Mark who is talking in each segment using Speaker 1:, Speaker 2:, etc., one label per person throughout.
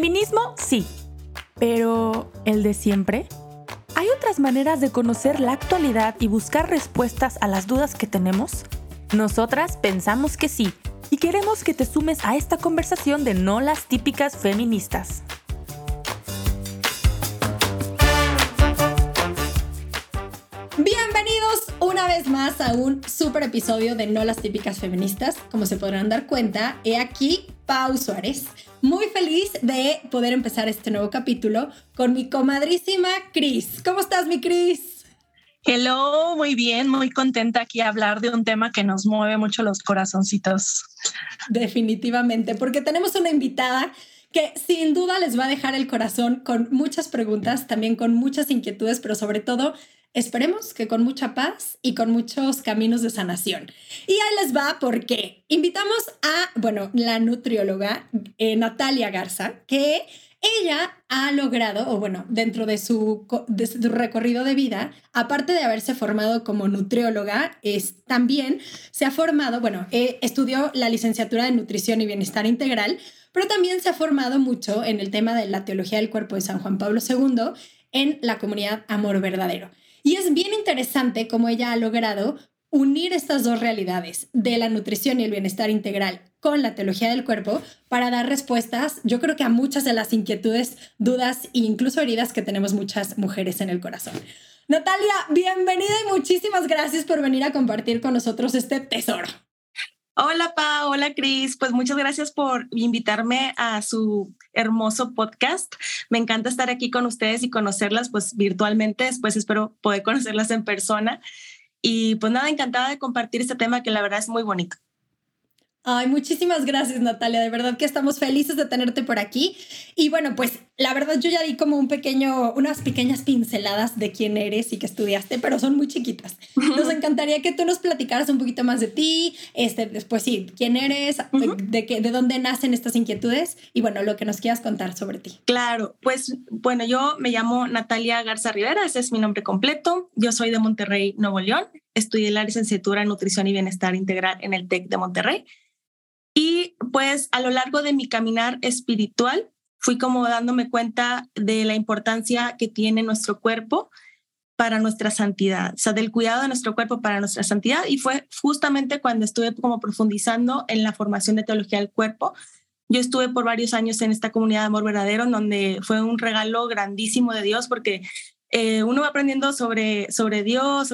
Speaker 1: Feminismo, sí. Pero, ¿el de siempre? ¿Hay otras maneras de conocer la actualidad y buscar respuestas a las dudas que tenemos? Nosotras pensamos que sí y queremos que te sumes a esta conversación de no las típicas feministas.
Speaker 2: Vez más a un super episodio de No las típicas feministas. Como se podrán dar cuenta, he aquí Pau Suárez. Muy feliz de poder empezar este nuevo capítulo con mi comadrísima Cris. ¿Cómo estás, mi Cris?
Speaker 3: Hello, muy bien, muy contenta aquí a hablar de un tema que nos mueve mucho los corazoncitos.
Speaker 2: Definitivamente, porque tenemos una invitada que sin duda les va a dejar el corazón con muchas preguntas, también con muchas inquietudes, pero sobre todo Esperemos que con mucha paz y con muchos caminos de sanación. Y ahí les va porque invitamos a, bueno, la nutrióloga eh, Natalia Garza, que ella ha logrado, o bueno, dentro de su, recorrido de vida, aparte de haberse formado como nutrióloga, es, también se ha formado, bueno, eh, estudió la licenciatura de nutrición y bienestar integral, pero también se ha formado mucho en el tema de la teología del cuerpo de San Juan Pablo II en la comunidad Amor Verdadero. Y es bien interesante cómo ella ha logrado unir estas dos realidades de la nutrición y el bienestar integral con la teología del cuerpo para dar respuestas, yo creo que a muchas de las inquietudes, dudas e incluso heridas que tenemos muchas mujeres en el corazón. Natalia, bienvenida y muchísimas gracias por venir a compartir con nosotros este tesoro.
Speaker 3: Hola, Pa, hola, Cris. Pues muchas gracias por invitarme a su hermoso podcast. Me encanta estar aquí con ustedes y conocerlas pues virtualmente. Después espero poder conocerlas en persona. Y pues nada, encantada de compartir este tema que la verdad es muy bonito.
Speaker 2: Ay, muchísimas gracias Natalia, de verdad que estamos felices de tenerte por aquí. Y bueno, pues la verdad yo ya di como un pequeño, unas pequeñas pinceladas de quién eres y que estudiaste, pero son muy chiquitas. Nos encantaría que tú nos platicaras un poquito más de ti, este, después sí, quién eres, de, qué, de dónde nacen estas inquietudes y bueno, lo que nos quieras contar sobre ti.
Speaker 3: Claro, pues bueno, yo me llamo Natalia Garza Rivera, ese es mi nombre completo. Yo soy de Monterrey, Nuevo León. Estudié la licenciatura en Nutrición y Bienestar Integral en el TEC de Monterrey. Y pues a lo largo de mi caminar espiritual fui como dándome cuenta de la importancia que tiene nuestro cuerpo para nuestra santidad, o sea, del cuidado de nuestro cuerpo para nuestra santidad. Y fue justamente cuando estuve como profundizando en la formación de teología del cuerpo. Yo estuve por varios años en esta comunidad de amor verdadero, donde fue un regalo grandísimo de Dios, porque eh, uno va aprendiendo sobre, sobre Dios,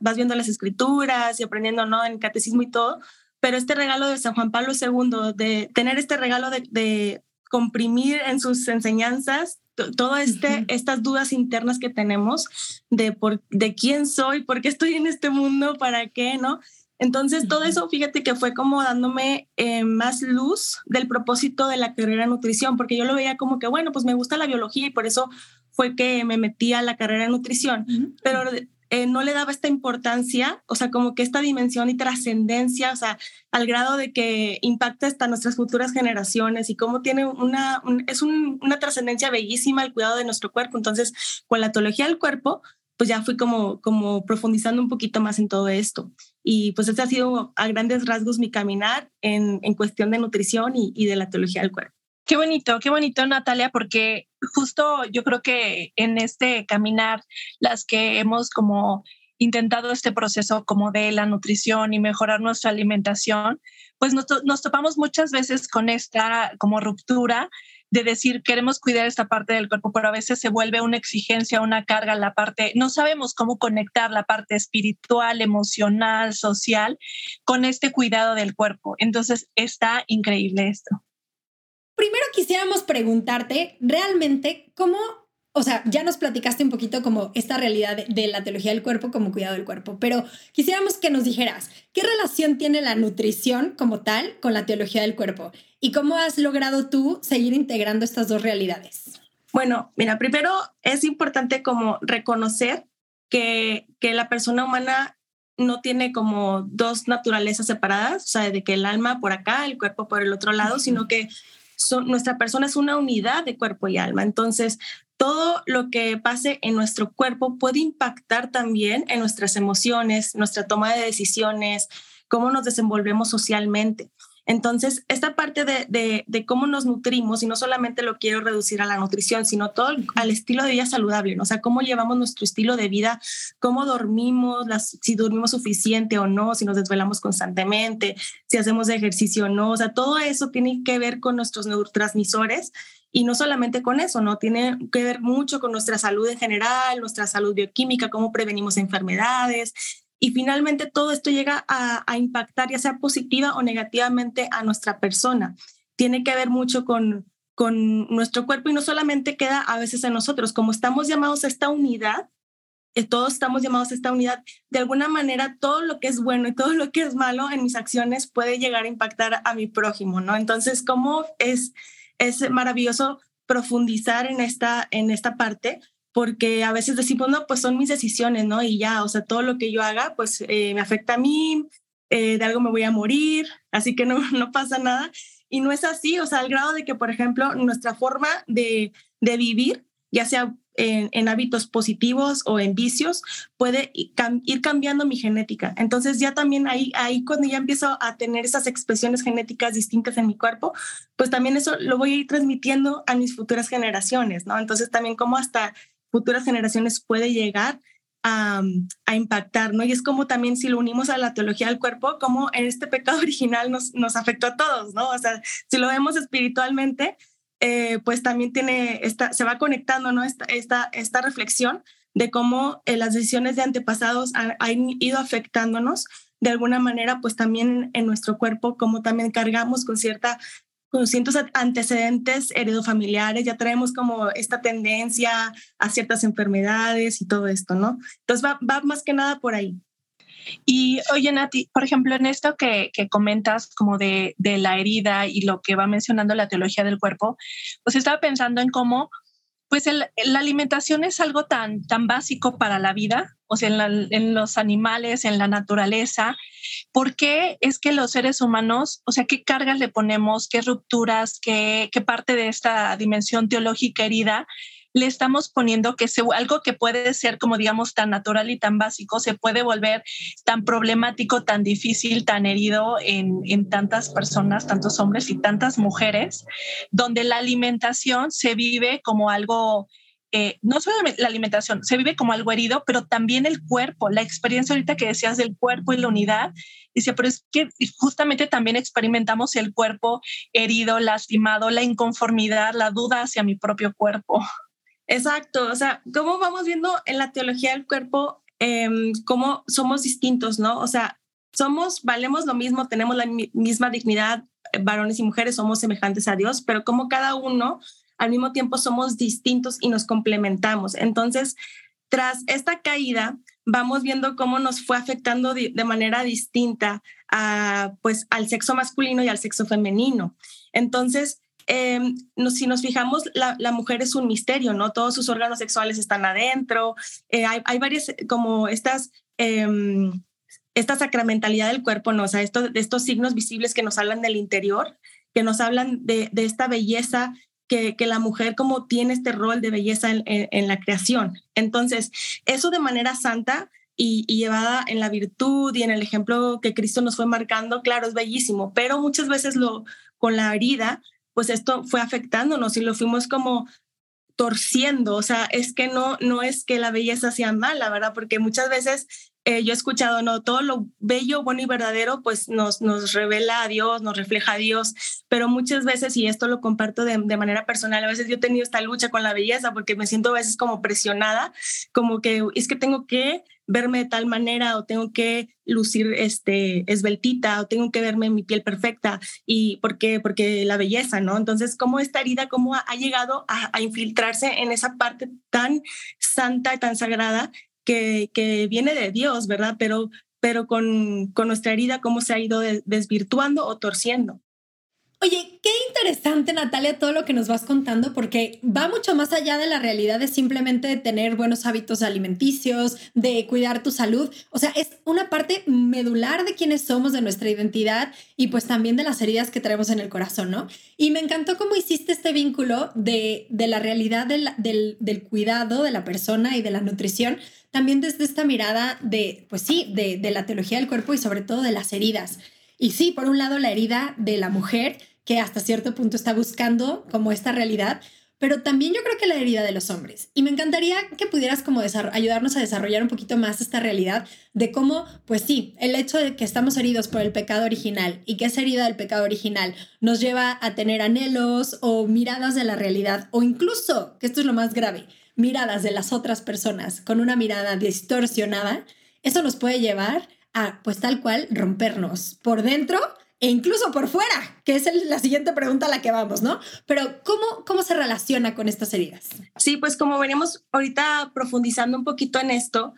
Speaker 3: vas viendo las escrituras y aprendiendo ¿no? en catecismo y todo, pero este regalo de San Juan Pablo II, de tener este regalo de, comprimir en sus enseñanzas todas este, estas dudas internas que tenemos de, por, de quién soy, por qué estoy en este mundo, para qué, ¿no? Entonces, todo eso, fíjate que fue como dándome eh, más luz del propósito de la carrera de nutrición, porque yo lo veía como que, bueno, pues me gusta la biología y por eso fue que me metí a la carrera de nutrición, pero eh, no le daba esta importancia, o sea, como que esta dimensión y trascendencia, o sea, al grado de que impacta hasta nuestras futuras generaciones y cómo tiene una, es una trascendencia bellísima el cuidado de nuestro cuerpo. Entonces, con la teología del cuerpo, pues ya fui como, como profundizando un poquito más en todo esto. Y pues ese ha sido a grandes rasgos mi caminar en, en cuestión de nutrición y, y de la teología del cuerpo. Qué bonito, qué bonito, Natalia, porque justo yo creo que en este caminar, las que hemos como intentado este proceso como de la nutrición y mejorar nuestra alimentación, pues nos, nos, topamos muchas veces con esta como ruptura de decir queremos cuidar esta parte del cuerpo, pero a veces se vuelve una exigencia, una carga, la parte, no sabemos cómo conectar la parte espiritual, emocional, social con este cuidado del cuerpo. Entonces está increíble esto
Speaker 2: primero quisiéramos preguntarte realmente cómo, o sea, ya nos platicaste un poquito como esta realidad de, la teología del cuerpo como cuidado del cuerpo, pero quisiéramos que nos dijeras, ¿qué relación tiene la nutrición como tal con la teología del cuerpo? ¿Y cómo has logrado tú seguir integrando estas dos realidades?
Speaker 3: Bueno, mira, primero es importante como reconocer que, que la persona humana no tiene como dos naturalezas separadas, o sea, de que el alma por acá, el cuerpo por el otro lado, sino que nuestra persona es una unidad de cuerpo y alma. Entonces, todo lo que pase en nuestro cuerpo puede impactar también en nuestras emociones, nuestra toma de decisiones, cómo nos desenvolvemos socialmente. Entonces, esta parte de, de, cómo nos nutrimos, y no solamente lo quiero reducir a la nutrición, sino todo al estilo de vida saludable, ¿no? o sea, cómo llevamos nuestro estilo de vida, cómo dormimos, si dormimos suficiente o no, si nos desvelamos constantemente, si hacemos ejercicio o no, o sea, todo eso tiene que ver con nuestros neurotransmisores y no solamente con eso, ¿no? Tiene que ver mucho con nuestra salud en general, nuestra salud bioquímica, cómo prevenimos enfermedades, y finalmente todo esto llega a, impactar ya sea positiva o negativamente a nuestra persona. Tiene que ver mucho con, con nuestro cuerpo y no solamente queda a veces en nosotros, como estamos llamados a esta unidad, eh, todos estamos llamados a esta unidad, de alguna manera todo lo que es bueno y todo lo que es malo en mis acciones puede llegar a impactar a mi prójimo, ¿no? Entonces, ¿cómo es, es maravilloso profundizar en esta, en esta parte? Porque a veces decimos, no, pues son mis decisiones, ¿no? Y ya, o sea, todo lo que yo haga, pues eh, me afecta a mí, eh, de algo me voy a morir, así que no, no pasa nada. Y no es así, o sea, al grado de que, por ejemplo, nuestra forma de, de vivir, ya sea en, en, hábitos positivos o en vicios, puede ir cambiando mi genética. Entonces ya también ahí, ahí cuando ya empiezo a tener esas expresiones genéticas distintas en mi cuerpo, pues también eso lo voy a ir transmitiendo a mis futuras generaciones, ¿no? Entonces también como hasta futuras generaciones puede llegar a, a, impactar, ¿no? Y es como también si lo unimos a la teología del cuerpo, como en este pecado original nos, nos afectó a todos, ¿no? O sea, si lo vemos espiritualmente, eh, pues también tiene, esta, se va conectando, ¿no? Esta, esta, esta reflexión de cómo eh, las decisiones de antepasados han, ido afectándonos de alguna manera, pues también en nuestro cuerpo, como también cargamos con cierta con ciertos antecedentes heredofamiliares, ya traemos como esta tendencia a ciertas enfermedades y todo esto, ¿no? Entonces va, va más que nada por ahí.
Speaker 4: Y oye, Nati, por ejemplo, en esto que, que comentas como de, de, la herida y lo que va mencionando la teología del cuerpo, pues estaba pensando en cómo pues la alimentación es algo tan, tan básico para la vida, o sea, en, los animales, en la naturaleza. ¿Por qué es que los seres humanos, o sea, qué cargas le ponemos, qué rupturas, qué, qué parte de esta dimensión teológica herida le estamos poniendo que se, algo que puede ser como digamos tan natural y tan básico se puede volver tan problemático, tan difícil, tan herido en, en tantas personas, tantos hombres y tantas mujeres, donde la alimentación se vive como algo eh, no solo la alimentación, se vive como algo herido, pero también el cuerpo, la experiencia ahorita que decías del cuerpo y la unidad, dice, pero es que justamente también experimentamos el cuerpo herido, lastimado, la inconformidad, la duda hacia mi propio cuerpo.
Speaker 3: Exacto, o sea, cómo vamos viendo en la teología del cuerpo eh, cómo somos distintos, ¿no? O sea, somos, valemos lo mismo, tenemos la misma dignidad, eh, varones y mujeres somos semejantes a Dios, pero como cada uno al mismo tiempo somos distintos y nos complementamos. Entonces, tras esta caída, vamos viendo cómo nos fue afectando de, manera distinta a, pues, al sexo masculino y al sexo femenino. Entonces, eh, si nos fijamos, la, la, mujer es un misterio, ¿no? Todos sus órganos sexuales están adentro. Eh, hay, hay, varias, como estas, eh, esta sacramentalidad del cuerpo, ¿no? O sea, esto, estos signos visibles que nos hablan del interior, que nos hablan de, de esta belleza que, la mujer como tiene este rol de belleza en la creación. Entonces, eso de manera santa y, y, llevada en la virtud y en el ejemplo que Cristo nos fue marcando, claro, es bellísimo, pero muchas veces lo, con la herida pues esto fue afectándonos y lo fuimos como torciendo, o sea, es que no, no es que la belleza sea mala, ¿verdad? Porque muchas veces eh, yo he escuchado, no, todo lo bello, bueno y verdadero, pues nos, nos revela a Dios, nos refleja a Dios, pero muchas veces, y esto lo comparto de, manera personal, a veces yo he tenido esta lucha con la belleza porque me siento a veces como presionada, como que es que tengo que verme de tal manera o tengo que lucir este esbeltita o tengo que verme mi piel perfecta y porque porque la belleza no entonces cómo esta herida cómo ha, ha llegado a, a, infiltrarse en esa parte tan santa y tan sagrada que, viene de Dios verdad pero pero con, con nuestra herida cómo se ha ido desvirtuando o torciendo
Speaker 2: Oye, qué interesante Natalia todo lo que nos vas contando porque va mucho más allá de la realidad de simplemente tener buenos hábitos alimenticios, de cuidar tu salud. O sea, es una parte medular de quiénes somos, de nuestra identidad y pues también de las heridas que traemos en el corazón, ¿no? Y me encantó cómo hiciste este vínculo de, de la realidad del, del, del cuidado de la persona y de la nutrición, también desde esta mirada de, pues sí, de, de la teología del cuerpo y sobre todo de las heridas. Y sí, por un lado la herida de la mujer, que hasta cierto punto está buscando como esta realidad, pero también yo creo que la herida de los hombres. Y me encantaría que pudieras como ayudarnos a desarrollar un poquito más esta realidad de cómo, pues sí, el hecho de que estamos heridos por el pecado original y que esa herida del pecado original nos lleva a tener anhelos o miradas de la realidad o incluso, que esto es lo más grave, miradas de las otras personas con una mirada distorsionada, eso nos puede llevar pues tal cual, rompernos por dentro e incluso por fuera, que es la siguiente pregunta a la que vamos, ¿no? Pero ¿cómo, ¿cómo se relaciona con estas heridas?
Speaker 3: Sí, pues como venimos ahorita profundizando un poquito en esto,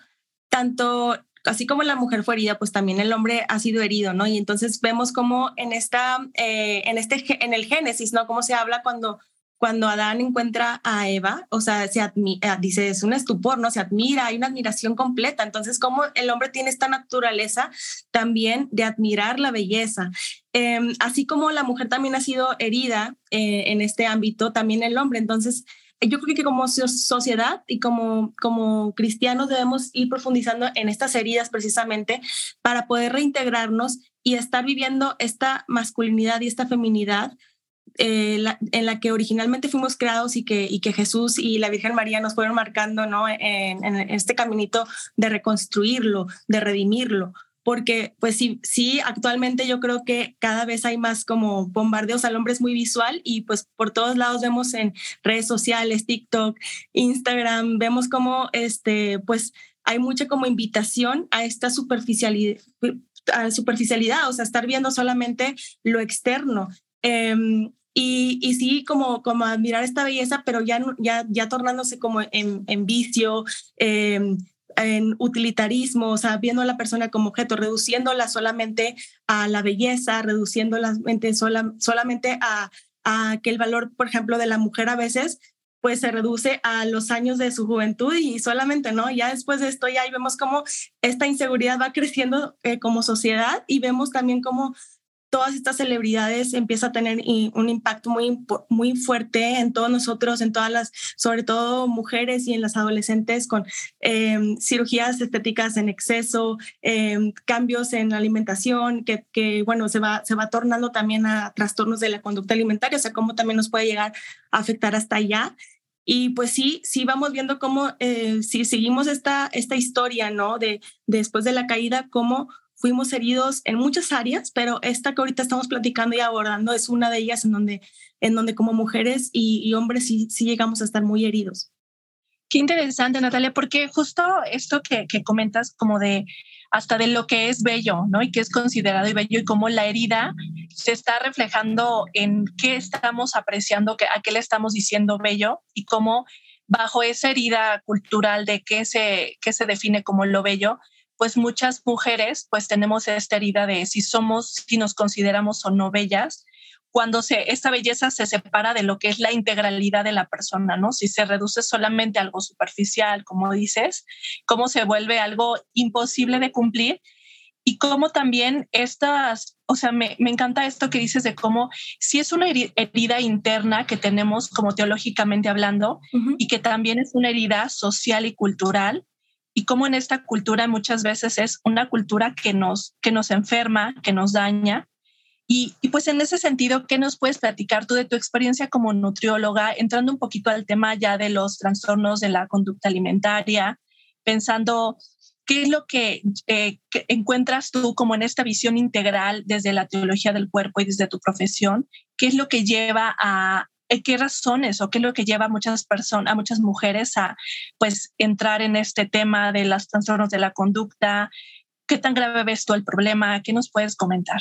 Speaker 3: tanto así como la mujer fue herida, pues también el hombre ha sido herido, ¿no? Y entonces vemos como en esta, eh, en este, en el Génesis, ¿no? Cómo se habla cuando cuando Adán encuentra a Eva, o sea, se admira, dice, es un estupor, ¿no? Se admira, hay una admiración completa. Entonces, como el hombre tiene esta naturaleza también de admirar la belleza. Em, así como la mujer también ha sido herida eh, en este ámbito, también el hombre. Entonces, yo creo que como sociedad y como, como cristianos debemos ir profundizando en estas heridas precisamente para poder reintegrarnos y estar viviendo esta masculinidad y esta feminidad eh, en la que originalmente fuimos creados y que, y que Jesús y la Virgen María nos fueron marcando ¿no? en, este caminito de reconstruirlo, de redimirlo. Porque, pues sí, sí, actualmente yo creo que cada vez hay más como bombardeos al hombre es muy visual y pues por todos lados vemos en redes sociales, TikTok, Instagram, vemos como este, pues hay mucha como invitación a esta superficialidad, a superficialidad, o sea, estar viendo solamente lo externo. Em, y, y, sí, como, como admirar esta belleza, pero ya, ya, ya tornándose como en, en vicio, em, en utilitarismo, o sea, viendo a la persona como objeto, reduciéndola solamente a la belleza, reduciéndola sola, solamente a, a que el valor, por ejemplo, de la mujer a veces pues se reduce a los años de su juventud y solamente, ¿no? Ya después de esto ya vemos cómo esta inseguridad va creciendo eh, como sociedad y vemos también cómo todas estas celebridades empieza a tener un impacto muy, muy fuerte en todos nosotros, en todas las, sobre todo mujeres y en las adolescentes con em, cirugías estéticas en exceso, em, cambios en la alimentación, que, que, bueno, se va, se va tornando también a trastornos de la conducta alimentaria, o sea, cómo también nos puede llegar a afectar hasta allá. Y pues sí, sí vamos viendo cómo, eh, si seguimos esta, esta historia, ¿no? De después de la caída, cómo fuimos heridos en muchas áreas, pero esta que ahorita estamos platicando y abordando es una de ellas en donde, en donde como mujeres y, hombres sí, sí, llegamos a estar muy heridos.
Speaker 4: Qué interesante, Natalia, porque justo esto que, que, comentas como de hasta de lo que es bello, ¿no? Y que es considerado bello y cómo la herida se está reflejando en qué estamos apreciando, a qué le estamos diciendo bello y cómo bajo esa herida cultural de qué se, qué se define como lo bello, pues muchas mujeres pues tenemos esta herida de si somos, si nos consideramos o no bellas, cuando se, esta belleza se separa de lo que es la integralidad de la persona, ¿no? Si se reduce solamente a algo superficial, como dices, cómo se vuelve algo imposible de cumplir y cómo también estas, o sea, me, me, encanta esto que dices de cómo si es una herida interna que tenemos como teológicamente hablando y que también es una herida social y cultural, y cómo en esta cultura muchas veces es una cultura que nos, que nos enferma, que nos daña. Y, pues en ese sentido, ¿qué nos puedes platicar tú de tu experiencia como nutrióloga, entrando un poquito al tema ya de los trastornos de la conducta alimentaria, pensando qué es lo que, eh, encuentras tú como en esta visión integral desde la teología del cuerpo y desde tu profesión? ¿Qué es lo que lleva a, qué razones o qué es lo que lleva a muchas personas, a muchas mujeres a pues entrar en este tema de los trastornos de la conducta. ¿Qué tan grave ves tú el problema? ¿Qué nos puedes comentar?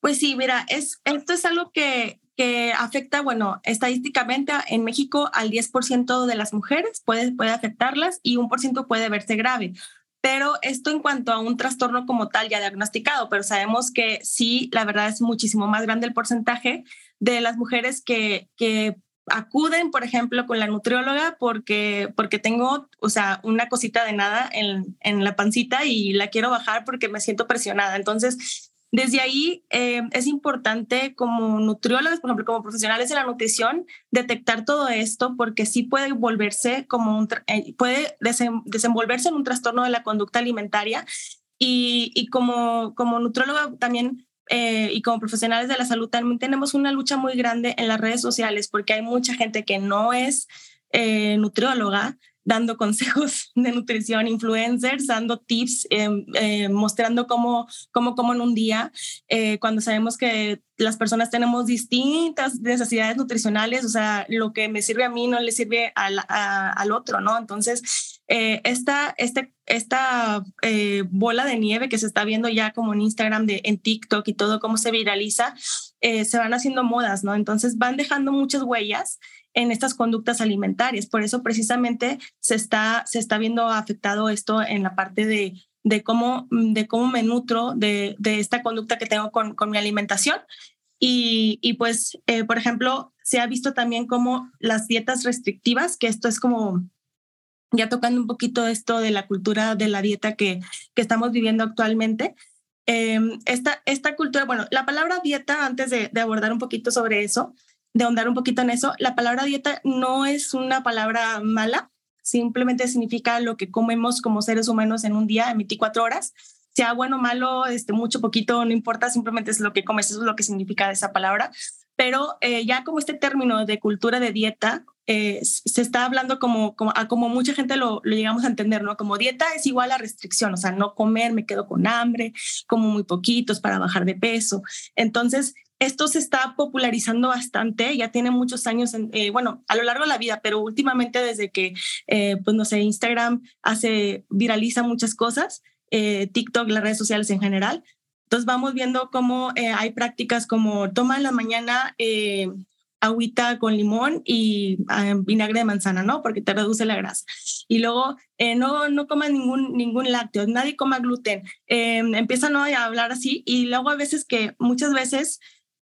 Speaker 3: Pues sí, mira, es, esto es algo que, que afecta, bueno, estadísticamente en México al 10% de las mujeres puede, puede afectarlas y un por ciento puede verse grave. Pero esto en cuanto a un trastorno como tal ya diagnosticado, pero sabemos que sí, la verdad es muchísimo más grande el porcentaje de las mujeres que, que acuden, por ejemplo, con la nutrióloga porque, porque tengo, o sea, una cosita de nada en, en la pancita y la quiero bajar porque me siento presionada. Entonces, desde ahí eh, es importante como nutriólogos, por ejemplo, como profesionales de la nutrición, detectar todo esto porque sí puede volverse como eh, puede desenvolverse en un trastorno de la conducta alimentaria y, y como, como nutrióloga también eh, y como profesionales de la salud también tenemos una lucha muy grande en las redes sociales porque hay mucha gente que no es eh, nutrióloga dando consejos de nutrición, influencers dando tips, em, eh, mostrando cómo, cómo, cómo en un día, cuando sabemos que las personas tenemos distintas necesidades nutricionales, o sea, lo que me sirve a mí no le sirve al, al otro, ¿no? Entonces, eh, esta, este, esta eh, bola de nieve que se está viendo ya como en Instagram, de, en TikTok y todo, cómo se viraliza, se van haciendo modas, ¿no? Entonces van dejando muchas huellas en estas conductas alimentarias. Por eso precisamente se está, se está viendo afectado esto en la parte de, de, cómo, de cómo me nutro de, de esta conducta que tengo con, con mi alimentación. Y, y pues, eh, por ejemplo, se ha visto también como las dietas restrictivas, que esto es como ya tocando un poquito esto de la cultura de la dieta que, que estamos viviendo actualmente. Eh, esta, esta cultura, bueno, la palabra dieta, antes de, de abordar un poquito sobre eso, de ahondar un poquito en eso, la palabra dieta no es una palabra mala, simplemente significa lo que comemos como seres humanos en un día, en 24 horas. Sea bueno malo, este, mucho, poquito, no importa, simplemente es lo que comes, eso es lo que significa esa palabra. Pero eh, ya como este término de cultura de dieta, eh, se está hablando como, como, a como mucha gente lo, lo, llegamos a entender, ¿no? Como dieta es igual a restricción, o sea, no comer, me quedo con hambre, como muy poquitos para bajar de peso. Entonces, esto se está popularizando bastante, ya tiene muchos años, eh, bueno, a lo largo de la vida, pero últimamente desde que, eh, pues no sé, Instagram hace, viraliza muchas cosas, eh, TikTok, las redes sociales en general. Entonces vamos viendo cómo hay prácticas como toma en la mañana agüita con limón y vinagre de manzana, ¿no? Porque te reduce la grasa. Y luego no, no coma ningún, ningún lácteo, nadie coma gluten. empiezan ¿no? a hablar así y luego a veces que muchas veces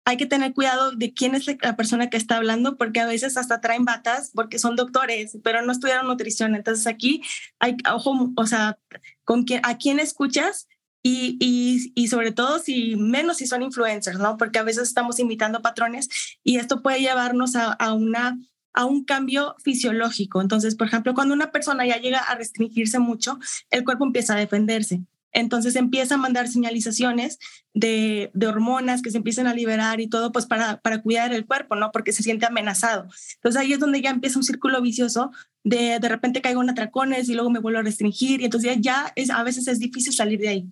Speaker 3: hay que tener cuidado de quién es la persona que está hablando, porque a veces hasta traen batas porque son doctores, pero no estudiaron nutrición. Entonces aquí hay, ojo, o sea, con quién, a quién escuchas y, y, y, sobre todo si menos si son influencers, ¿no? Porque a veces estamos imitando patrones y esto puede llevarnos a, a una a un cambio fisiológico. Entonces, por ejemplo, cuando una persona ya llega a restringirse mucho, el cuerpo empieza a defenderse. Entonces empieza a mandar señalizaciones de, hormonas que se empiezan a liberar y todo, pues para, para cuidar el cuerpo, ¿no? Porque se siente amenazado. Entonces ahí es donde ya empieza un círculo vicioso de de repente caigo en atracones y luego me vuelvo a restringir y entonces ya, es, a veces es difícil salir de ahí.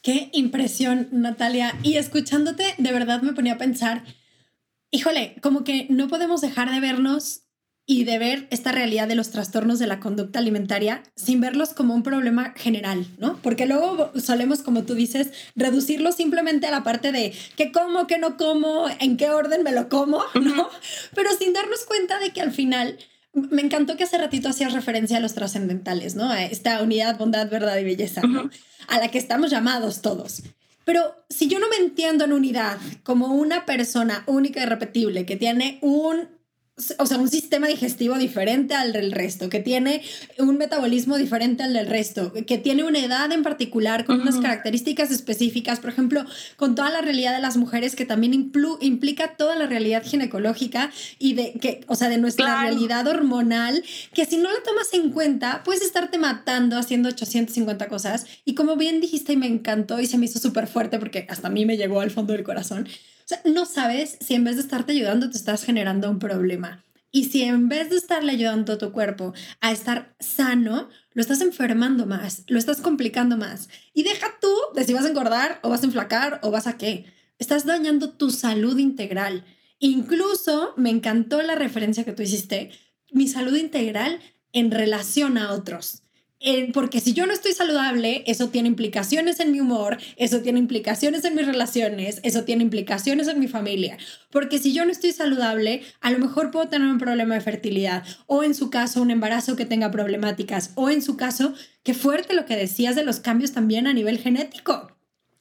Speaker 2: Qué impresión, Natalia. Y escuchándote, de verdad me ponía a pensar, híjole, como que no podemos dejar de vernos y de ver esta realidad de los trastornos de la conducta alimentaria sin verlos como un problema general, ¿no? Porque luego solemos, como tú dices, reducirlo simplemente a la parte de qué como, qué no como, en qué orden me lo como, ¿no? Pero sin darnos cuenta de que al final me encantó que hace ratito hacías referencia a los trascendentales, ¿no? A esta unidad, bondad, verdad y belleza, ¿no? A la que estamos llamados todos. Pero si yo no me entiendo en unidad como una persona única y repetible que tiene un o sea, un sistema digestivo diferente al del resto, que tiene un metabolismo diferente al del resto, que tiene una edad en particular con unas características específicas, por ejemplo, con toda la realidad de las mujeres que también implica toda la realidad ginecológica y de que, o sea, de nuestra realidad hormonal, que si no la tomas en cuenta, puedes estarte matando haciendo 850 cosas. Y como bien dijiste y me encantó y se me hizo súper fuerte porque hasta a mí me llegó al fondo del corazón no sabes si en vez de estarte ayudando te estás generando un problema. Y si en vez de estarle ayudando a tu cuerpo a estar sano, lo estás enfermando más, lo estás complicando más. Y deja tú de si vas a engordar o vas a enflacar o vas a qué. Estás dañando tu salud integral. Incluso me encantó la referencia que tú hiciste, mi salud integral en relación a otros. Porque si yo no estoy saludable, eso tiene implicaciones en mi humor, eso tiene implicaciones en mis relaciones, eso tiene implicaciones en mi familia. Porque si yo no estoy saludable, a lo mejor puedo tener un problema de fertilidad o en su caso un embarazo que tenga problemáticas o en su caso, qué fuerte lo que decías de los cambios también a nivel genético.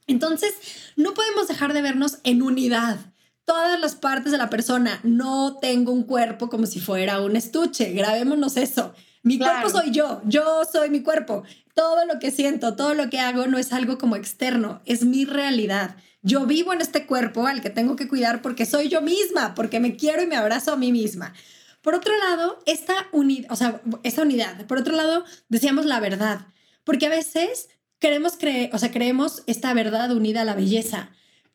Speaker 2: Entonces, no podemos dejar de vernos en unidad todas las partes de la persona. No tengo un cuerpo como si fuera un estuche. Grabémonos eso. Mi cuerpo soy yo, yo soy mi cuerpo. Todo lo que siento, todo lo que hago no es algo como externo, es mi realidad. Yo vivo en este cuerpo al que tengo que cuidar porque soy yo misma, porque me quiero y me abrazo a mí misma. Por otro lado, esta unidad, o sea, esta unidad. Por otro lado, decíamos la verdad, porque a veces queremos creer, o sea, creemos esta verdad unida a la belleza,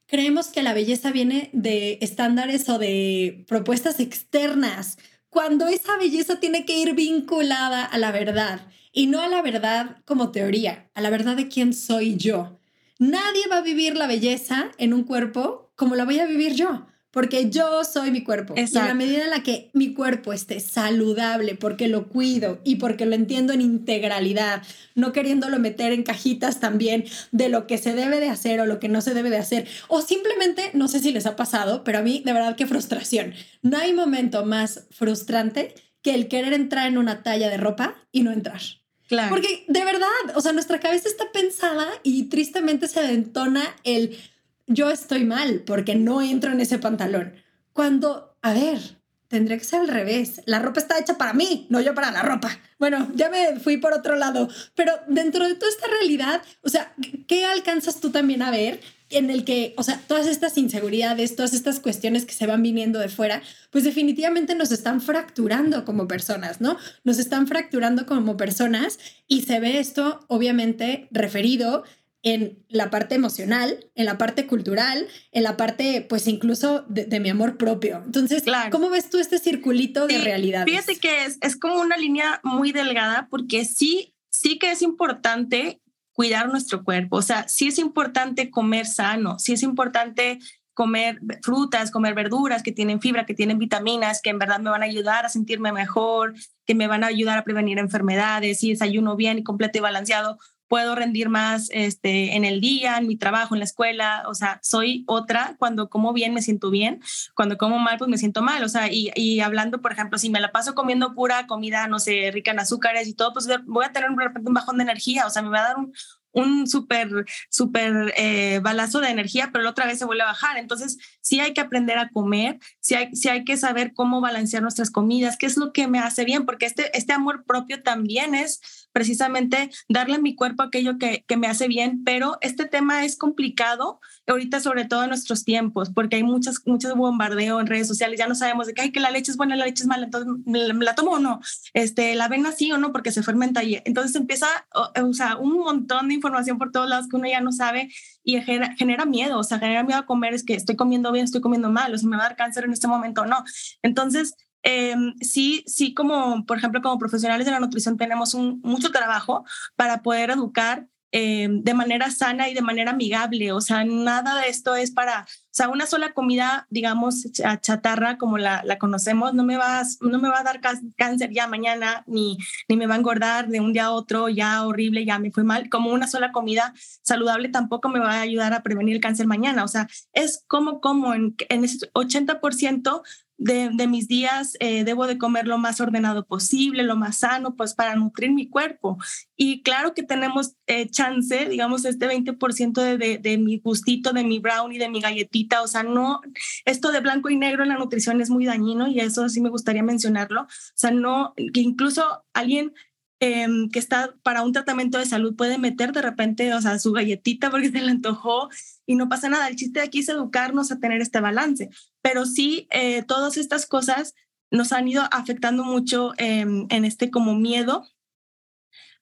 Speaker 2: creemos que la belleza viene de estándares o de propuestas externas, cuando esa belleza tiene que ir vinculada a la verdad y no a la verdad como teoría, a la verdad de quién soy yo. Nadie va a vivir la belleza en un cuerpo como la voy a vivir yo porque yo soy mi cuerpo. Y en la medida en la que mi cuerpo esté saludable, porque lo cuido y porque lo entiendo en integralidad, no queriéndolo meter en cajitas también de lo que se debe de hacer o lo que no se debe de hacer, o simplemente, no sé si les ha pasado, pero a mí de verdad qué frustración. No hay momento más frustrante que el querer entrar en una talla de ropa y no entrar. Claro. Porque de verdad, o sea, nuestra cabeza está pensada y tristemente se entona el yo estoy mal porque no entro en ese pantalón. Cuando, a ver, tendría que ser al revés. La ropa está hecha para mí, no yo para la ropa. Bueno, ya me fui por otro lado, pero dentro de toda esta realidad, o sea, ¿qué alcanzas tú también a ver en el que, o sea, todas estas inseguridades, todas estas cuestiones que se van viniendo de fuera, pues definitivamente nos están fracturando como personas, ¿no? Nos están fracturando como personas y se ve esto obviamente referido en la parte emocional, en la parte cultural, en la parte, pues incluso de, mi amor propio. Entonces, ¿cómo ves tú este circulito de realidad?
Speaker 3: Fíjate que es, es como una línea muy delgada porque sí, sí que es importante cuidar nuestro cuerpo, o sea, sí es importante comer sano, sí es importante comer frutas, comer verduras que tienen fibra, que tienen vitaminas, que en verdad me van a ayudar a sentirme mejor, que me van a ayudar a prevenir enfermedades, si desayuno bien y completo y balanceado, puedo rendir más este, en el día, en mi trabajo, en la escuela, o sea, soy otra, cuando como bien me siento bien, cuando como mal pues me siento mal, o sea, y, y hablando, por ejemplo, si me la paso comiendo pura comida, no sé, rica en azúcares y todo, pues voy a tener un bajón de energía, o sea, me va a dar un, un súper, súper eh, balazo de energía, pero la otra vez se vuelve a bajar. Entonces, sí hay que aprender a comer, sí hay, sí hay que saber cómo balancear nuestras comidas, qué es lo que me hace bien, porque este, este amor propio también es precisamente darle a mi cuerpo aquello que, que me hace bien, pero este tema es complicado ahorita, sobre todo en nuestros tiempos, porque hay muchas, muchos bombardeo en redes sociales, ya no sabemos de que, que la leche es buena, la leche es mala, entonces me, la tomo o no, este, la avena sí o no, porque se fermenta y entonces empieza, o, sea, un montón de información información por todos lados que uno ya no sabe y genera, miedo, o sea, genera miedo a comer, es que estoy comiendo bien, estoy comiendo mal, o si me va a dar cáncer en este momento o no. Entonces, em, sí, sí, como por ejemplo, como profesionales de la nutrición tenemos un, mucho trabajo para poder educar eh, de manera sana y de manera amigable. O sea, nada de esto es para, o sea, una sola comida, digamos, chatarra como la, conocemos, no me, va, no me va a dar cáncer ya mañana, ni, ni me va a engordar de un día a otro, ya horrible, ya me fue mal. Como una sola comida saludable tampoco me va a ayudar a prevenir el cáncer mañana. O sea, es como, como en, en ese 80% de, mis días eh, debo de comer lo más ordenado posible, lo más sano, pues para nutrir mi cuerpo. Y claro que tenemos eh, chance, digamos, este 20% de, de, de, mi gustito, de mi brownie, de mi galletita. O sea, no, esto de blanco y negro en la nutrición es muy dañino y eso sí me gustaría mencionarlo. O sea, no, que incluso alguien Em, que está para un tratamiento de salud puede meter de repente, o sea, su galletita porque se le antojó y no pasa nada. El chiste de aquí es educarnos a tener este balance, pero sí, eh, todas estas cosas nos han ido afectando mucho en este como miedo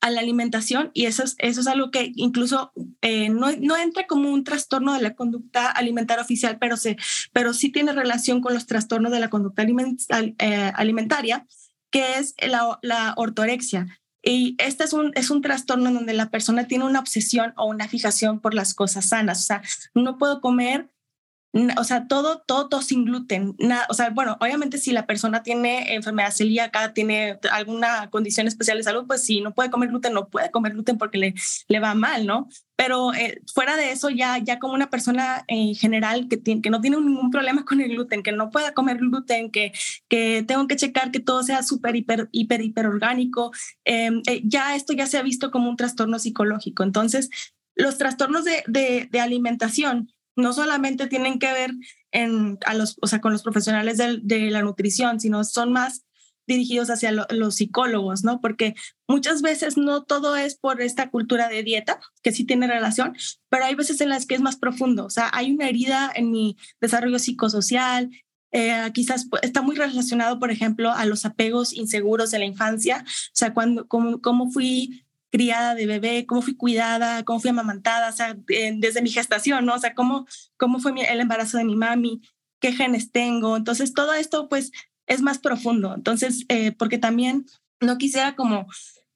Speaker 3: a la alimentación y eso es, eso es algo que incluso eh, no, no, entra como un trastorno de la conducta alimentaria oficial, pero, se, pero sí tiene relación con los trastornos de la conducta eh, alimentaria, que es la, la ortorexia. Y este es un, es un trastorno donde la persona tiene una obsesión o una fijación por las cosas sanas. O sea, no puedo comer o sea, todo, todo, todo sin gluten. Nada, o sea, bueno, obviamente si la persona tiene enfermedad celíaca, tiene alguna condición especial de salud, pues si no puede comer gluten, no puede comer gluten porque le, le va mal, ¿no? Pero eh, fuera de eso, ya, ya como una persona en general que, tiene, que no tiene ningún problema con el gluten, que no pueda comer gluten, que, que tengo que checar que todo sea súper, hiper, hiper, hiper orgánico, em, eh, ya esto ya se ha visto como un trastorno psicológico. Entonces, los trastornos de, de alimentación no solamente tienen que ver a los, con los profesionales de, de la nutrición, sino son más dirigidos hacia los psicólogos, ¿no? Porque muchas veces no todo es por esta cultura de dieta, que sí tiene relación, pero hay veces en las que es más profundo, o sea, hay una herida en mi desarrollo psicosocial, eh, quizás está muy relacionado, por ejemplo, a los apegos inseguros de la infancia, o sea, cuando, cómo, cómo fui criada de bebé, cómo fui cuidada, cómo fui amamantada, o sea, desde mi gestación, ¿no? O sea, cómo, cómo fue el embarazo de mi mami, qué genes tengo. Entonces, todo esto, pues, es más profundo. Entonces, eh, porque también no quisiera como,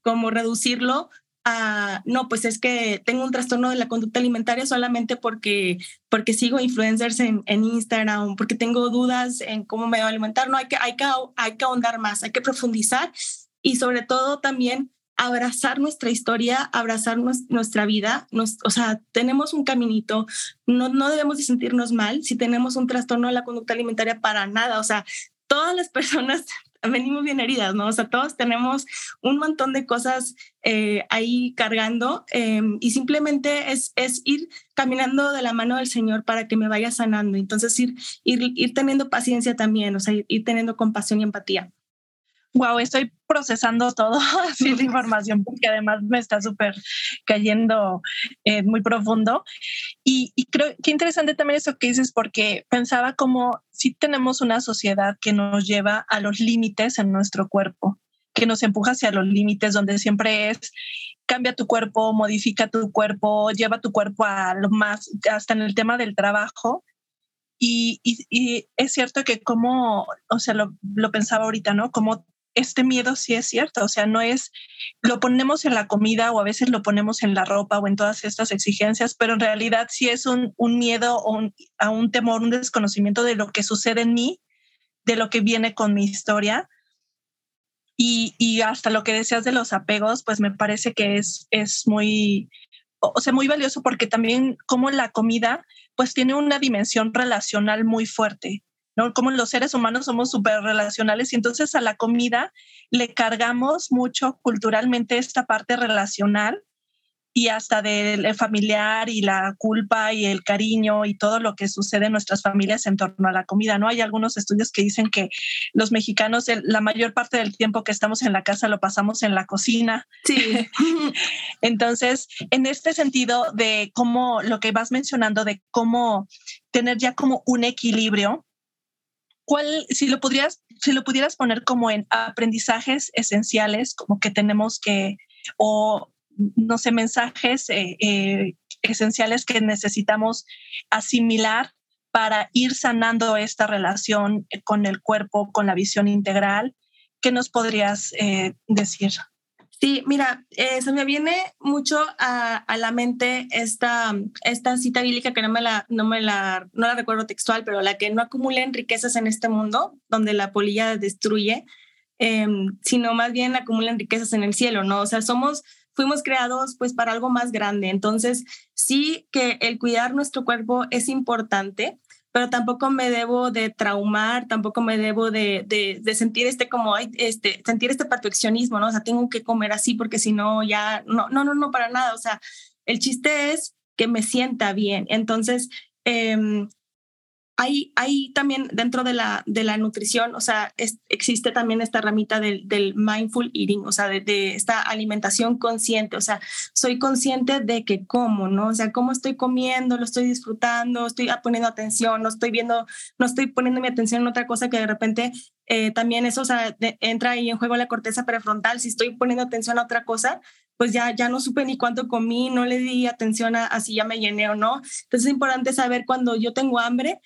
Speaker 3: como reducirlo a, no, pues es que tengo un trastorno de la conducta alimentaria solamente porque, porque sigo influencers en, en Instagram, porque tengo dudas en cómo me voy a alimentar. No, hay que, hay, que, hay que ahondar más, hay que profundizar y sobre todo también abrazar nuestra historia, abrazar nuestra vida. o sea, tenemos un caminito, no, no debemos de sentirnos mal si tenemos un trastorno de la conducta alimentaria para nada. O sea, todas las personas venimos bien heridas, ¿no? O sea, todos tenemos un montón de cosas eh, ahí cargando em, y simplemente es, es ir caminando de la mano del Señor para que me vaya sanando. Entonces, ir, ir, ir teniendo paciencia también, o sea, ir teniendo compasión y empatía
Speaker 4: wow, estoy procesando todo así de información porque además me está súper cayendo eh, muy profundo. Y, creo que interesante también eso que dices porque pensaba como si tenemos una sociedad que nos lleva a los límites en nuestro cuerpo, que nos empuja hacia los límites donde siempre es cambia tu cuerpo, modifica tu cuerpo, lleva tu cuerpo a lo más, hasta en el tema del trabajo, y, es cierto que como, o sea, lo, lo, pensaba ahorita, ¿no? Como este miedo sí es cierto, o sea, no es, lo ponemos en la comida o a veces lo ponemos en la ropa o en todas estas exigencias, pero en realidad sí es un, miedo o a un temor, un desconocimiento de lo que sucede en mí, de lo que viene con mi historia. Y, y hasta lo que decías de los apegos, pues me parece que es, es muy, o sea, muy valioso porque también como la comida, pues tiene una dimensión relacional muy fuerte. ¿No? Como los seres humanos somos súper relacionales y entonces a la comida le cargamos mucho culturalmente esta parte relacional y hasta del familiar y la culpa y el cariño y todo lo que sucede en nuestras familias en torno a la comida, ¿no? Hay algunos estudios que dicen que los mexicanos la mayor parte del tiempo que estamos en la casa lo pasamos en la cocina.
Speaker 3: Sí.
Speaker 4: Entonces, en este sentido de cómo lo que vas mencionando de cómo tener ya como un equilibrio ¿cuál, si lo podrías, si lo pudieras poner como en aprendizajes esenciales, como que tenemos que, o no sé, mensajes eh, eh, esenciales que necesitamos asimilar para ir sanando esta relación con el cuerpo, con la visión integral, ¿qué nos podrías eh, decir?
Speaker 3: Sí, mira, eh, se me viene mucho a, la mente esta, esta cita bíblica que no me, la, no me la, no la recuerdo textual, pero la que no acumulen riquezas en este mundo, donde la polilla destruye, em, sino más bien acumulen riquezas en el cielo, ¿no? O sea, somos, fuimos creados pues para algo más grande. Entonces, sí que el cuidar nuestro cuerpo es importante, pero tampoco me debo de traumar, tampoco me debo de, de, sentir este como, este, sentir este perfeccionismo, ¿no? O sea, tengo que comer así porque si no, ya, no, no, no, no, para nada. O sea, el chiste es que me sienta bien. Entonces, eh, hay, hay también dentro de la, de la nutrición, o sea, existe también esta ramita del, del mindful eating, o sea, de, esta alimentación consciente, o sea, soy consciente de que como, ¿no? O sea, cómo estoy comiendo, lo estoy disfrutando, estoy poniendo atención, no estoy viendo, no estoy poniendo mi atención en otra cosa que de repente eh, también eso, o sea, entra ahí en juego la corteza prefrontal, si estoy poniendo atención a otra cosa, pues ya, ya no supe ni cuánto comí, no le di atención a, a si ya me llené o no. Entonces es importante saber cuando yo tengo hambre,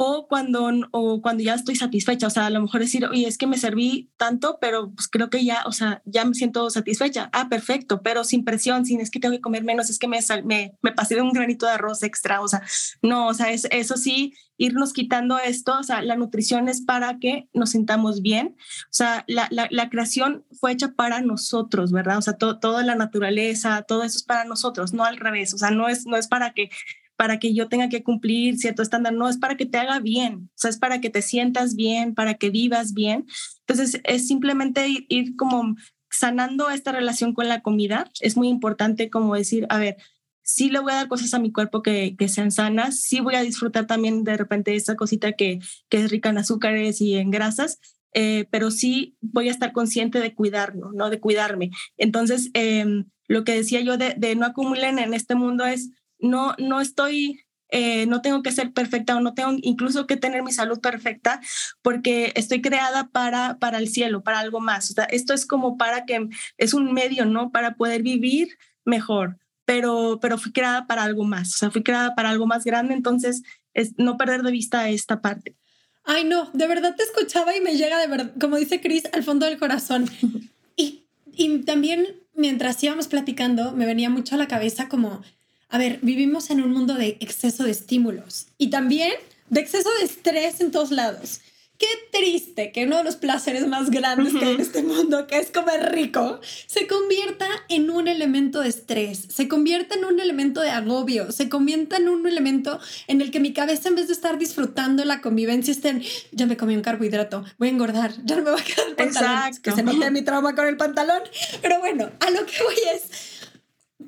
Speaker 3: o cuando, o cuando ya estoy satisfecha, o sea, a lo mejor decir, oye, es que me serví tanto, pero pues creo que ya, o sea, ya me siento satisfecha. Ah, perfecto, pero sin presión, sin es que tengo que comer menos, es que me, me, me pasé de un granito de arroz extra, o sea, no, o sea, es, eso sí, irnos quitando esto, o sea, la nutrición es para que nos sintamos bien, o sea, la, la, la creación fue hecha para nosotros, ¿verdad? O sea, toda la naturaleza, todo eso es para nosotros, no al revés, o sea, no es, no es para que para que yo tenga que cumplir cierto estándar, no, es para que te haga bien, o sea, es para que te sientas bien, para que vivas bien. Entonces, es simplemente ir, como sanando esta relación con la comida. Es muy importante como decir, a ver, sí le voy a dar cosas a mi cuerpo que, que sean sanas, sí voy a disfrutar también de repente esa cosita que, que es rica en azúcares y en grasas, eh, pero sí voy a estar consciente de cuidarlo, ¿no? De cuidarme. Entonces, em, lo que decía yo de, de no acumulen en este mundo es no, no estoy eh, no tengo que ser perfecta o no tengo incluso que tener mi salud perfecta porque estoy creada para, para el cielo, para algo más. O sea, esto es como para que, es un medio, ¿no? Para poder vivir mejor, pero, pero fui creada para algo más, o sea, fui creada para algo más grande, entonces es no perder de vista esta parte.
Speaker 2: Ay, no, de verdad te escuchaba y me llega de verdad, como dice Cris, al fondo del corazón. Y, y también mientras íbamos platicando, me venía mucho a la cabeza como a ver, vivimos en un mundo de exceso de estímulos y también de exceso de estrés en todos lados. Qué triste que uno de los placeres más grandes que hay en este mundo, que es comer rico, se convierta en un elemento de estrés, se convierta en un elemento de agobio, se convierta en un elemento en el que mi cabeza en vez de estar disfrutando la convivencia esté en, ya me comí un carbohidrato, voy a engordar, ya no me va a quedar el pantalón, que se note mi trauma con el pantalón. Pero bueno, a lo que voy es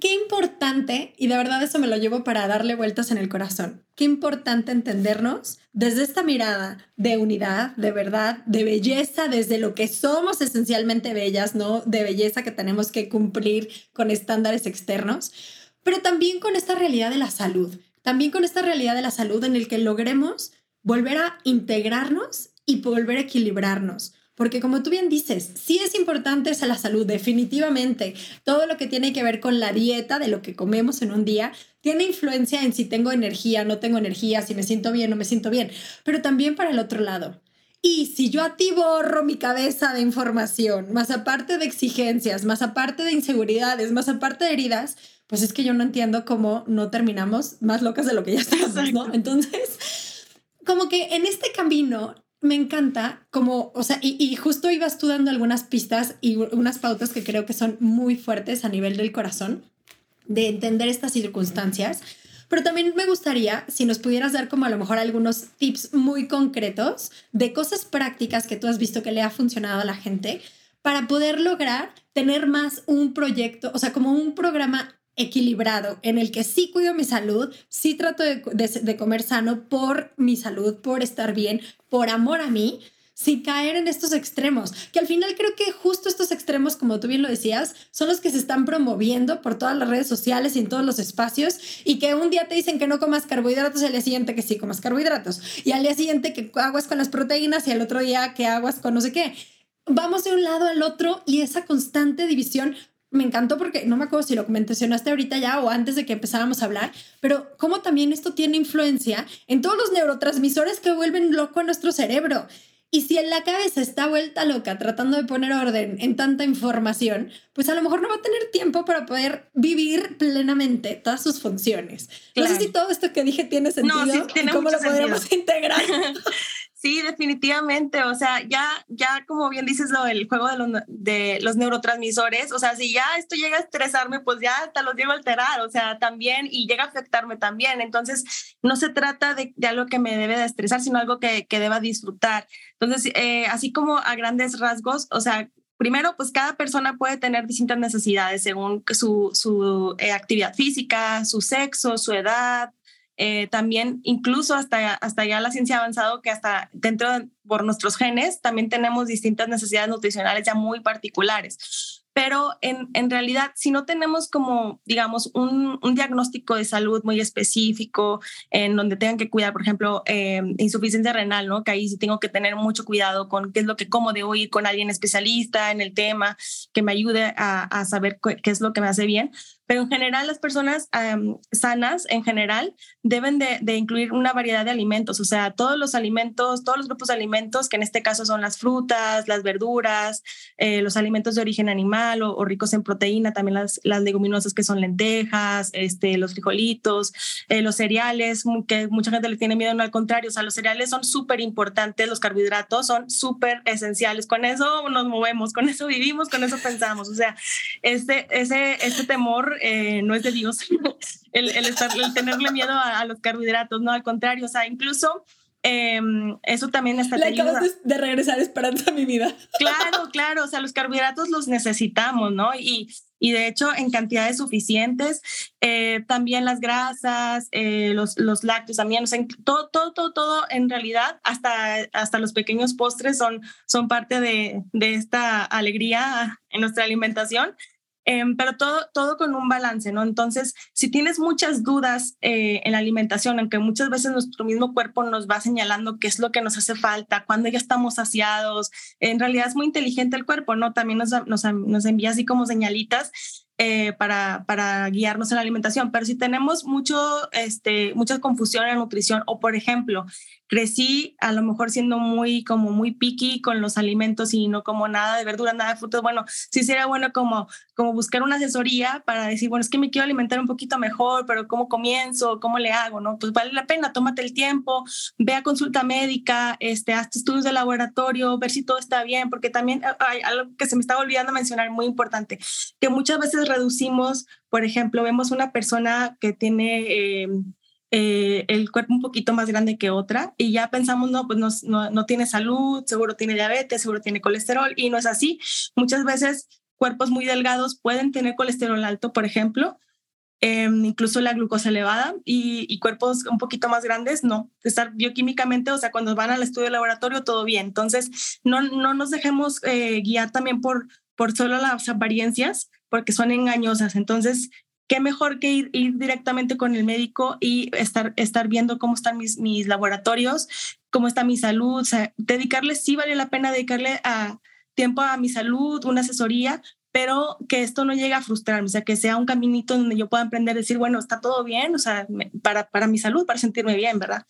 Speaker 2: qué importante, y de verdad eso me lo llevo para darle vueltas en el corazón, qué importante entendernos desde esta mirada de unidad, de verdad, de belleza, desde lo que somos esencialmente bellas, no de belleza que tenemos que cumplir con estándares externos, pero también con esta realidad de la salud, también con esta realidad de la salud en el que logremos volver a integrarnos y volver a equilibrarnos porque como tú bien dices, sí es importante esa la salud, definitivamente. Todo lo que tiene que ver con la dieta, de lo que comemos en un día, tiene influencia en si tengo energía, no tengo energía, si me siento bien no me siento bien, pero también para el otro lado. Y si yo a ti borro mi cabeza de información, más aparte de exigencias, más aparte de inseguridades, más aparte de heridas, pues es que yo no entiendo cómo no terminamos más locas de lo que ya estamos, ¿no? Entonces, como que en este camino me encanta como, o sea, y, justo ibas tú dando algunas pistas y unas pautas que creo que son muy fuertes a nivel del corazón, de entender estas circunstancias. Pero también me gustaría si nos pudieras dar como a lo mejor algunos tips muy concretos de cosas prácticas que tú has visto que le ha funcionado a la gente para poder lograr tener más un proyecto, o sea, como un programa equilibrado en el que sí cuido mi salud, sí trato de, comer sano por mi salud, por estar bien, por amor a mí, sin caer en estos extremos, que al final creo que justo estos extremos, como tú bien lo decías, son los que se están promoviendo por todas las redes sociales y en todos los espacios, y que un día te dicen que no comas carbohidratos y al día siguiente que sí comas carbohidratos, y al día siguiente que aguas con las proteínas y al otro día que aguas con no sé qué. Vamos de un lado al otro y esa constante división me encantó porque no me acuerdo si lo mencionaste ahorita ya o antes de que empezáramos a hablar, pero cómo también esto tiene influencia en todos los neurotransmisores que vuelven loco a nuestro cerebro. Y si en la cabeza está vuelta loca tratando de poner orden en tanta información, pues a lo mejor no va a tener tiempo para poder vivir plenamente todas sus funciones. No sé si todo esto que dije tiene sentido no, y cómo lo podríamos integrar.
Speaker 3: Sí, definitivamente. O sea, ya, ya como bien dices lo del juego de los, neurotransmisores, o sea, si ya esto llega a estresarme, pues ya hasta los llego a alterar, o sea, también, y llega a afectarme también. Entonces, no se trata de, de algo que me debe de estresar, sino algo que, que deba disfrutar. Entonces, eh, así como a grandes rasgos, o sea, primero, pues cada persona puede tener distintas necesidades según su, su eh, actividad física, su sexo, su edad, eh, también incluso hasta, hasta ya la ciencia ha avanzado que hasta dentro de, por nuestros genes también tenemos distintas necesidades nutricionales ya muy particulares pero en, en, realidad si no tenemos como, digamos, un, un, diagnóstico de salud muy específico en donde tengan que cuidar, por ejemplo, eh, insuficiencia renal, ¿no? Que ahí sí tengo que tener mucho cuidado con qué es lo que como, debo ir con alguien especialista en el tema que me ayude a, a saber qué es lo que me hace bien. Pero en general las personas sanas, en general, deben de, de, incluir una variedad de alimentos, o sea, todos los alimentos, todos los grupos de alimentos, que en este caso son las frutas, las verduras, eh, los alimentos de origen animal, o, ricos en proteína, también las, las, leguminosas que son lentejas, este, los frijolitos, eh, los cereales, que mucha gente le tiene miedo, no al contrario, o sea, los cereales son súper importantes, los carbohidratos son súper esenciales, con eso nos movemos, con eso vivimos, con eso pensamos, o sea, este, ese, este temor eh, no es de Dios, el, el, estar, el tenerle miedo a, a los carbohidratos, no, al contrario, o sea, incluso eh, eso también está
Speaker 2: Le acabas de, de, regresar esperanza a mi vida.
Speaker 3: Claro, claro, o sea, los carbohidratos los necesitamos, ¿no? Y, y de hecho en cantidades suficientes, eh, también las grasas, eh, los, los lácteos también, o sea, todo, todo, todo, todo, en realidad, hasta, hasta los pequeños postres son, son parte de, de esta alegría en nuestra alimentación. Em, pero todo, todo con un balance, ¿no? Entonces, si tienes muchas dudas eh, en la alimentación, aunque muchas veces nuestro mismo cuerpo nos va señalando qué es lo que nos hace falta, cuando ya estamos saciados, en realidad es muy inteligente el cuerpo, ¿no? También nos, nos envía así como señalitas eh, para, para, guiarnos en la alimentación. Pero si tenemos mucho, este, mucha confusión en nutrición o, por ejemplo, crecí a lo mejor siendo muy, como muy picky con los alimentos y no como nada de verdura, nada de frutas, bueno, sí sería bueno como, como buscar una asesoría para decir, bueno, es que me quiero alimentar un poquito mejor, pero ¿cómo comienzo? ¿Cómo le hago? ¿No? Pues vale la pena, tómate el tiempo, ve a consulta médica, este, haz estudios de laboratorio, ver si todo está bien, porque también hay algo que se me estaba olvidando mencionar muy importante, que muchas veces reducimos, por ejemplo, vemos una persona que tiene eh, eh, el cuerpo un poquito más grande que otra y ya pensamos, no, pues no, no, tiene salud, seguro tiene diabetes, seguro tiene colesterol y no es así. Muchas veces cuerpos muy delgados pueden tener colesterol alto, por ejemplo, em, incluso la glucosa elevada y, cuerpos un poquito más grandes, no. Estar bioquímicamente, o sea, cuando van al estudio de laboratorio, todo bien. Entonces, no, no nos dejemos eh, guiar también por, por solo las apariencias, porque son engañosas. Entonces, qué mejor que ir, ir, directamente con el médico y estar, estar viendo cómo están mis, mis laboratorios, cómo está mi salud, o sea, dedicarle, sí vale la pena dedicarle tiempo a mi salud, una asesoría, pero que esto no llegue a frustrarme, o sea, que sea un caminito donde yo pueda aprender a decir, bueno, está todo bien, o sea, para, para mi salud, para sentirme bien, ¿verdad?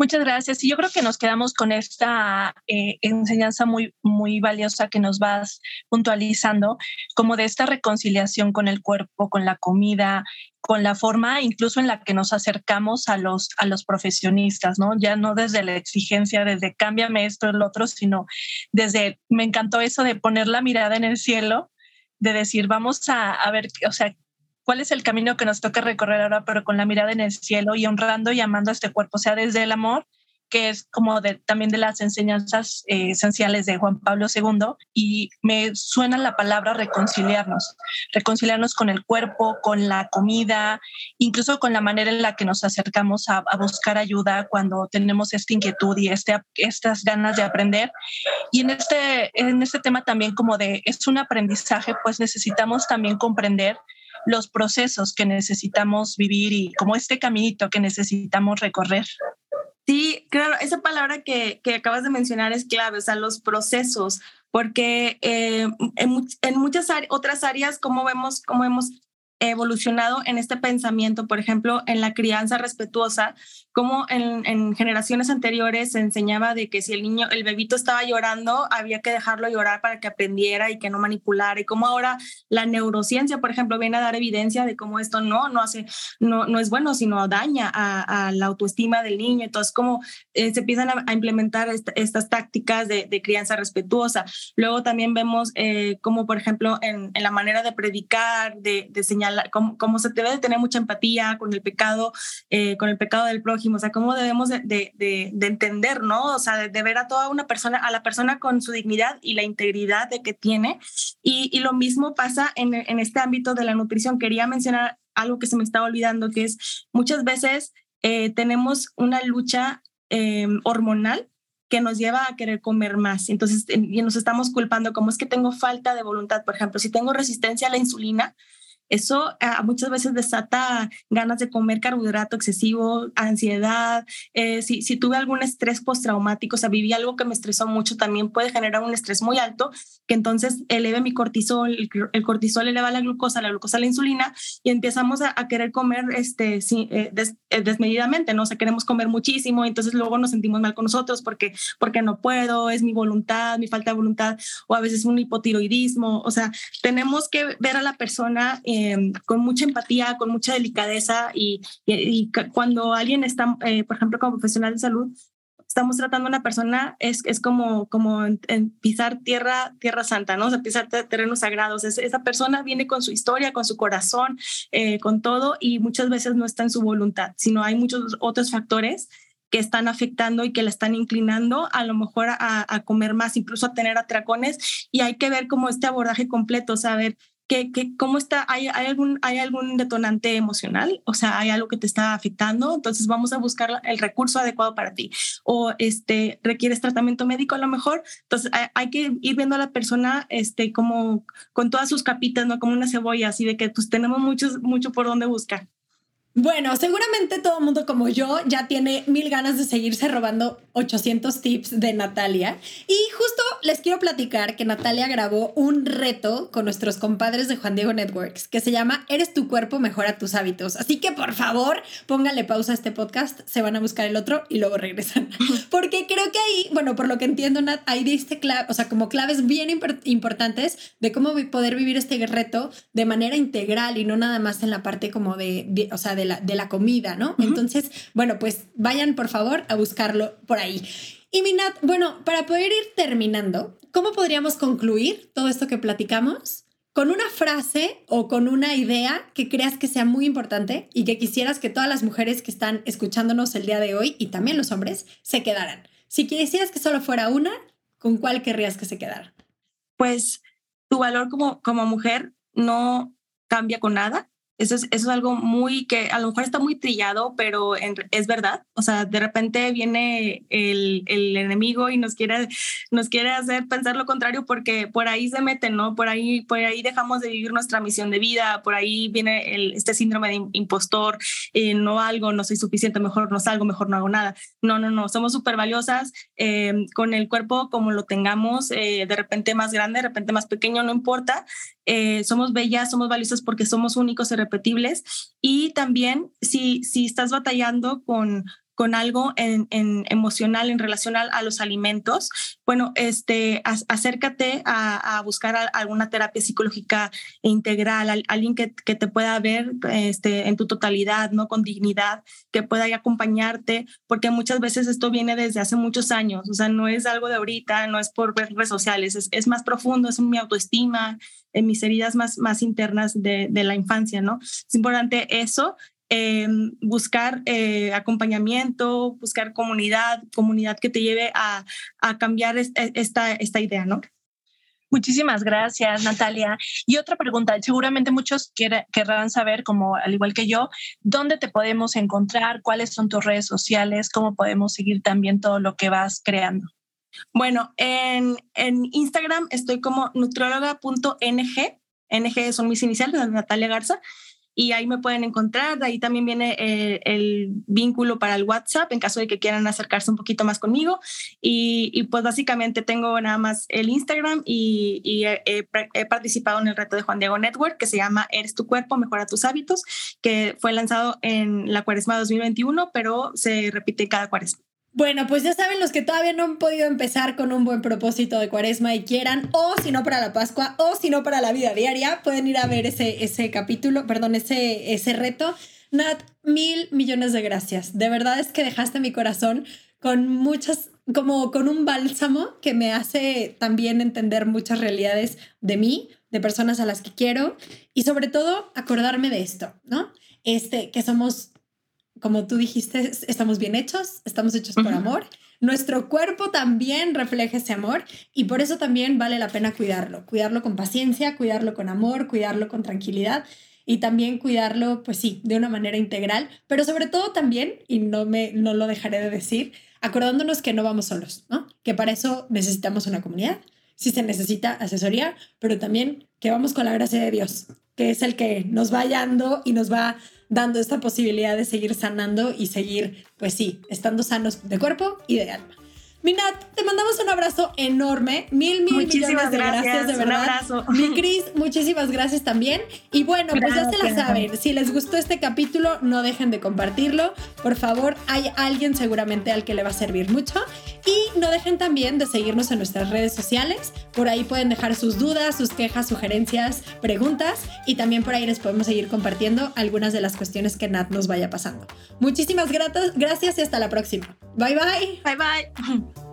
Speaker 4: Muchas gracias. Y yo creo que nos quedamos con esta eh, enseñanza muy, muy valiosa que nos vas puntualizando, como de esta reconciliación con el cuerpo, con la comida, con la forma incluso en la que nos acercamos a los, a los profesionistas, ¿no? Ya no desde la exigencia, desde cámbiame esto, el otro, sino desde, me encantó eso de poner la mirada en el cielo, de decir, vamos a, a ver, o sea, cuál es el camino que nos toca recorrer ahora, pero con la mirada en el cielo y honrando y amando a este cuerpo, o sea, desde el amor, que es como de, también de las enseñanzas eh, esenciales de Juan Pablo II, y me suena la palabra reconciliarnos, reconciliarnos con el cuerpo, con la comida, incluso con la manera en la que nos acercamos a, buscar ayuda cuando tenemos esta inquietud y este, estas ganas de aprender. Y en este, en este tema también como de, es un aprendizaje, pues necesitamos también comprender los procesos que necesitamos vivir y como este caminito que necesitamos recorrer.
Speaker 3: Sí, claro, esa palabra que, que acabas de mencionar es clave, o sea, los procesos, porque eh, en, en, muchas otras áreas, como vemos, como hemos evolucionado en este pensamiento, por ejemplo, en la crianza respetuosa, como en, generaciones anteriores se enseñaba de que si el niño, el bebito estaba llorando, había que dejarlo llorar para que aprendiera y que no manipulara, y como ahora la neurociencia, por ejemplo, viene a dar evidencia de cómo esto no, no hace, no, no es bueno, sino daña a, la autoestima del niño, entonces como eh, se empiezan a, implementar estas tácticas de, crianza respetuosa. Luego también vemos eh, como, por ejemplo, en, la manera de predicar, de, de señalar, cómo, se debe de tener mucha empatía con el pecado, eh, con el pecado del prójimo o sea, cómo debemos de, de, de, entender, ¿no? O sea, de, ver a toda una persona, a la persona con su dignidad y la integridad de que tiene. Y, y lo mismo pasa en, en, este ámbito de la nutrición. Quería mencionar algo que se me estaba olvidando, que es muchas veces eh, tenemos una lucha eh, hormonal que nos lleva a querer comer más. Entonces, y nos estamos culpando como es que tengo falta de voluntad. Por ejemplo, si tengo resistencia a la insulina, eso ah, muchas veces desata ganas de comer carbohidrato excesivo, ansiedad. Eh, si, si, tuve algún estrés postraumático, o sea, viví algo que me estresó mucho, también puede generar un estrés muy alto, que entonces eleve mi cortisol, el, cortisol eleva la glucosa, la glucosa la insulina, y empezamos a, querer comer este, eh, eh, desmedidamente, ¿no? O sea, queremos comer muchísimo, entonces luego nos sentimos mal con nosotros porque, porque no puedo, es mi voluntad, mi falta de voluntad, o a veces un hipotiroidismo. O sea, tenemos que ver a la persona. Em, con mucha empatía, con mucha delicadeza y, cuando alguien está, eh, por ejemplo, como profesional de salud, estamos tratando a una persona, es, es como, como pisar tierra, tierra santa, ¿no? O pisar terrenos sagrados. esa persona viene con su historia, con su corazón, eh, con todo y muchas veces no está en su voluntad, sino hay muchos otros factores que están afectando y que la están inclinando a lo mejor a, a comer más, incluso a tener atracones y hay que ver como este abordaje completo, saber que, que cómo está, ¿Hay, hay, algún, hay algún detonante emocional, o sea, hay algo que te está afectando, entonces vamos a buscar el recurso adecuado para ti. O este, requieres tratamiento médico a lo mejor, entonces hay, que ir viendo a la persona este, como con todas sus capitas, ¿no? Como una cebolla, así de que pues tenemos muchos, mucho por dónde buscar.
Speaker 2: Bueno, seguramente todo el mundo como yo ya tiene mil ganas de seguirse robando 800 tips de Natalia. Y justo les quiero platicar que Natalia grabó un reto con nuestros compadres de Juan Diego Networks que se llama Eres tu cuerpo, mejora tus hábitos. Así que por favor, póngale pausa a este podcast, se van a buscar el otro y luego regresan. Porque creo que ahí, bueno, por lo que entiendo, Nat, ahí diste clave, o sea, como claves bien importantes de cómo poder vivir este reto de manera integral y no nada más en la parte como de, o sea, de la, de la comida, ¿no? Entonces, bueno, pues vayan por favor a buscarlo por ahí. Y Minat, bueno, para poder ir terminando, ¿cómo podríamos concluir todo esto que platicamos? Con una frase o con una idea que creas que sea muy importante y que quisieras que todas las mujeres que están escuchándonos el día de hoy y también los hombres se quedaran. Si quisieras que solo fuera una, ¿con cuál querrías que se quedara?
Speaker 3: Pues tu valor como, como mujer no cambia con nada. Eso es, eso es algo muy que a lo mejor está muy trillado, pero es verdad. O sea, de repente viene el, el, enemigo y nos quiere, nos quiere hacer pensar lo contrario porque por ahí se meten, ¿no? Por ahí, por ahí dejamos de vivir nuestra misión de vida, por ahí viene este síndrome de impostor, eh, no algo, no soy suficiente, mejor no salgo, mejor no hago nada. No, no, no, somos súper valiosas eh, con el cuerpo como lo tengamos, eh, de repente más grande, de repente más pequeño, no importa. Eh, somos bellas, somos valiosas porque somos únicos y repetibles. Y también si, si estás batallando con, con algo en, emocional en relación a, los alimentos, bueno, este, acércate a, buscar alguna terapia psicológica integral, alguien que, que, te pueda ver este, en tu totalidad, ¿no? Con dignidad, que pueda acompañarte, porque muchas veces esto viene desde hace muchos años, o sea, no es algo de ahorita, no es por redes sociales, es, es más profundo, es mi autoestima, en mis heridas más, más internas de, de la infancia, ¿no? Es importante eso eh, buscar eh, acompañamiento, buscar comunidad, comunidad que te lleve a, a cambiar esta, esta idea, ¿no?
Speaker 4: Muchísimas gracias, Natalia. Y otra pregunta, seguramente muchos querrán saber, como al igual que yo, dónde te podemos encontrar, cuáles son tus redes sociales, cómo podemos seguir también todo lo que vas creando.
Speaker 3: Bueno, en, en Instagram estoy como nutrióloga.ng, NG son mis iniciales, Natalia Garza, y ahí me pueden encontrar. ahí también viene eh, el, vínculo para el WhatsApp en caso de que quieran acercarse un poquito más conmigo. Y, pues básicamente tengo nada más el Instagram y, he, participado en el reto de Juan Diego Network que se llama Eres tu cuerpo, mejora tus hábitos, que fue lanzado en la cuaresma 2021, pero se repite cada cuaresma.
Speaker 2: Bueno, pues ya saben los que todavía no han podido empezar con un buen propósito de cuaresma y quieran, o si no para la Pascua, o si no para la vida diaria, pueden ir a ver ese, ese capítulo, perdón, ese, ese reto. Nat, mil millones de gracias. De verdad es que dejaste mi corazón con muchas, como con un bálsamo que me hace también entender muchas realidades de mí, de personas a las que quiero y sobre todo acordarme de esto, ¿no? Este, que somos como tú dijiste, estamos bien hechos, estamos hechos por amor. Nuestro cuerpo también refleja ese amor y por eso también vale la pena cuidarlo. Cuidarlo con paciencia, cuidarlo con amor, cuidarlo con tranquilidad y también cuidarlo, pues sí, de una manera integral, pero sobre todo también, y no, me, no lo dejaré de decir, acordándonos que no vamos solos, ¿no? Que para eso necesitamos una comunidad, sí se necesita asesoría, pero también que vamos con la gracia de Dios, que es el que nos va hallando y nos va dando esta posibilidad de seguir sanando y seguir, pues sí, estando sanos de cuerpo y de alma. Minat, te mandamos un abrazo enorme. Mil, mil millones de gracias, de verdad. Un abrazo. Mi Cris, muchísimas gracias también. Y bueno, pues ya se la saben. Si les gustó este capítulo, no dejen de compartirlo. Por favor, hay alguien seguramente al que le va a servir mucho. Y no dejen también de seguirnos en nuestras redes sociales. Por ahí pueden dejar sus dudas, sus quejas, sugerencias, preguntas. Y también por ahí les podemos seguir compartiendo algunas de las cuestiones que Nat nos vaya pasando. Muchísimas gracias y hasta la próxima. Bye bye.
Speaker 3: Bye bye.